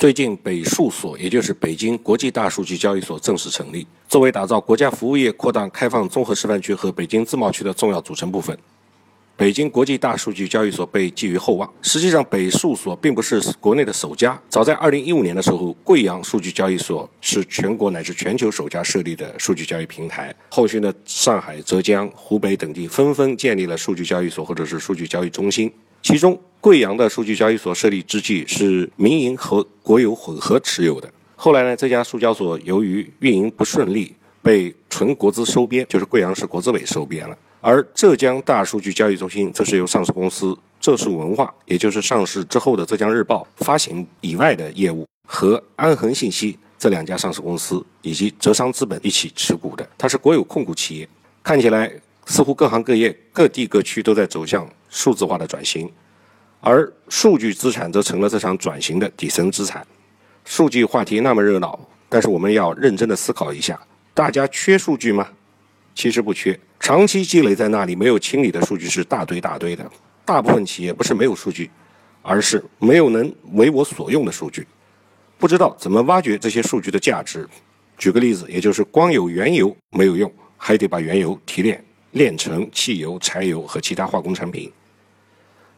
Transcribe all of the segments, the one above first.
最近，北数所，也就是北京国际大数据交易所正式成立，作为打造国家服务业扩大开放综合示范区和北京自贸区的重要组成部分。北京国际大数据交易所被寄予厚望。实际上，北数所并不是国内的首家。早在2015年的时候，贵阳数据交易所是全国乃至全球首家设立的数据交易平台。后续呢，上海、浙江、湖北等地纷纷建立了数据交易所或者是数据交易中心。其中，贵阳的数据交易所设立之际是民营和国有混合持有的。后来呢，这家数交所由于运营不顺利，被纯国资收编，就是贵阳市国资委收编了。而浙江大数据交易中心则是由上市公司浙数文化，也就是上市之后的浙江日报发行以外的业务，和安恒信息这两家上市公司以及浙商资本一起持股的。它是国有控股企业，看起来似乎各行各业、各地各区都在走向数字化的转型，而数据资产则成了这场转型的底层资产。数据话题那么热闹，但是我们要认真的思考一下：大家缺数据吗？其实不缺。长期积累在那里没有清理的数据是大堆大堆的。大部分企业不是没有数据，而是没有能为我所用的数据，不知道怎么挖掘这些数据的价值。举个例子，也就是光有原油没有用，还得把原油提炼，炼成汽油、柴油和其他化工产品。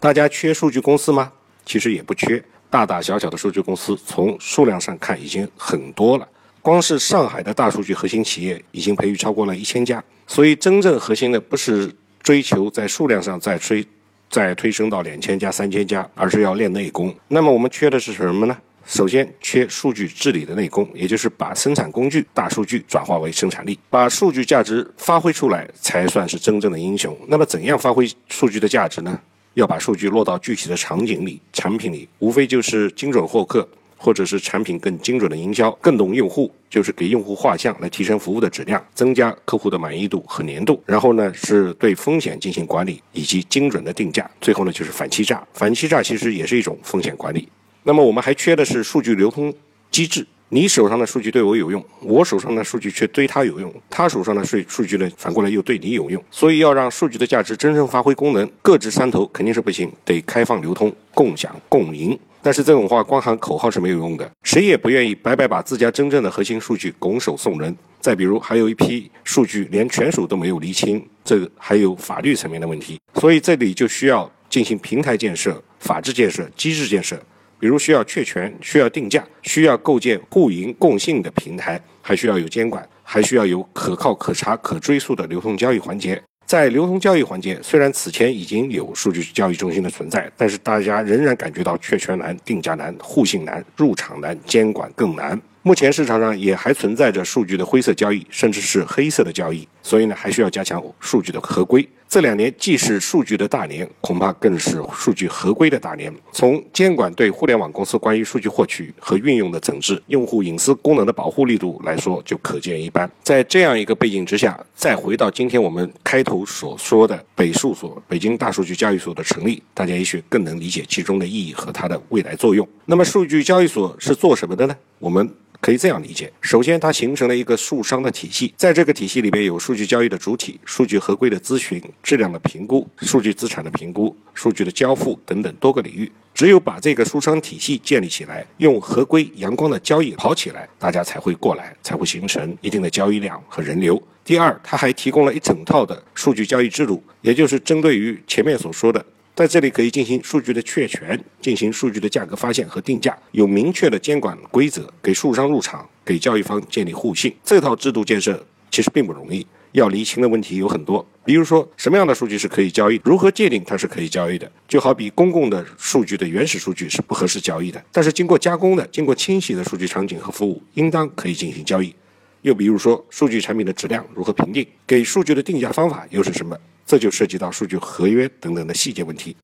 大家缺数据公司吗？其实也不缺，大大小小的数据公司从数量上看已经很多了。光是上海的大数据核心企业已经培育超过了一千家，所以真正核心的不是追求在数量上再推再推升到两千家、三千家，而是要练内功。那么我们缺的是什么呢？首先缺数据治理的内功，也就是把生产工具大数据转化为生产力，把数据价值发挥出来，才算是真正的英雄。那么怎样发挥数据的价值呢？要把数据落到具体的场景里、产品里，无非就是精准获客。或者是产品更精准的营销，更懂用户，就是给用户画像来提升服务的质量，增加客户的满意度和粘度。然后呢，是对风险进行管理以及精准的定价。最后呢，就是反欺诈。反欺诈其实也是一种风险管理。那么我们还缺的是数据流通机制。你手上的数据对我有用，我手上的数据却对他有用，他手上的数数据呢，反过来又对你有用。所以要让数据的价值真正发挥功能，各执山头肯定是不行，得开放流通、共享、共赢。但是这种话光喊口号是没有用的，谁也不愿意白白把自家真正的核心数据拱手送人。再比如，还有一批数据连权属都没有厘清，这还有法律层面的问题。所以这里就需要进行平台建设、法治建设、机制建设。比如需要确权，需要定价，需要构建互赢共信的平台，还需要有监管，还需要有可靠、可查、可追溯的流通交易环节。在流通交易环节，虽然此前已经有数据交易中心的存在，但是大家仍然感觉到确权难、定价难、互信难、入场难、监管更难。目前市场上也还存在着数据的灰色交易，甚至是黑色的交易，所以呢，还需要加强数据的合规。这两年既是数据的大年，恐怕更是数据合规的大年。从监管对互联网公司关于数据获取和运用的整治、用户隐私功能的保护力度来说，就可见一斑。在这样一个背景之下，再回到今天我们开头所说的北数所、北京大数据交易所的成立，大家也许更能理解其中的意义和它的未来作用。那么，数据交易所是做什么的呢？我们。可以这样理解：首先，它形成了一个数商的体系，在这个体系里边有数数据交易的主体、数据合规的咨询、质量的评估、数据资产的评估、数据的交付等等多个领域。只有把这个数商体系建立起来，用合规阳光的交易跑起来，大家才会过来，才会形成一定的交易量和人流。第二，它还提供了一整套的数据交易制度，也就是针对于前面所说的。在这里可以进行数据的确权，进行数据的价格发现和定价，有明确的监管规则，给数商入场，给交易方建立互信。这套制度建设其实并不容易，要厘清的问题有很多。比如说，什么样的数据是可以交易，如何界定它是可以交易的？就好比公共的数据的原始数据是不合适交易的，但是经过加工的、经过清洗的数据场景和服务，应当可以进行交易。又比如说，数据产品的质量如何评定？给数据的定价方法又是什么？这就涉及到数据合约等等的细节问题。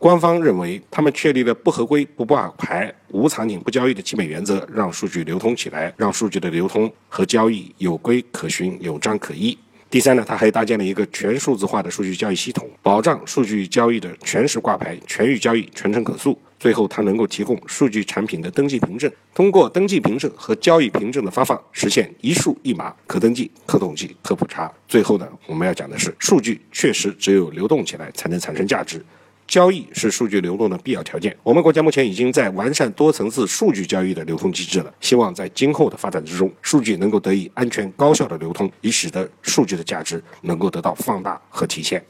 官方认为，他们确立了不合规、不挂牌、无场景不交易的基本原则，让数据流通起来，让数据的流通和交易有规可循、有章可依。第三呢，它还搭建了一个全数字化的数据交易系统，保障数据交易的全时挂牌、全域交易、全程可溯。最后，它能够提供数据产品的登记凭证，通过登记凭证和交易凭证的发放，实现一数一码，可登记、可统计、可普查。最后呢，我们要讲的是，数据确实只有流动起来才能产生价值，交易是数据流动的必要条件。我们国家目前已经在完善多层次数据交易的流通机制了，希望在今后的发展之中，数据能够得以安全高效的流通，以使得数据的价值能够得到放大和体现。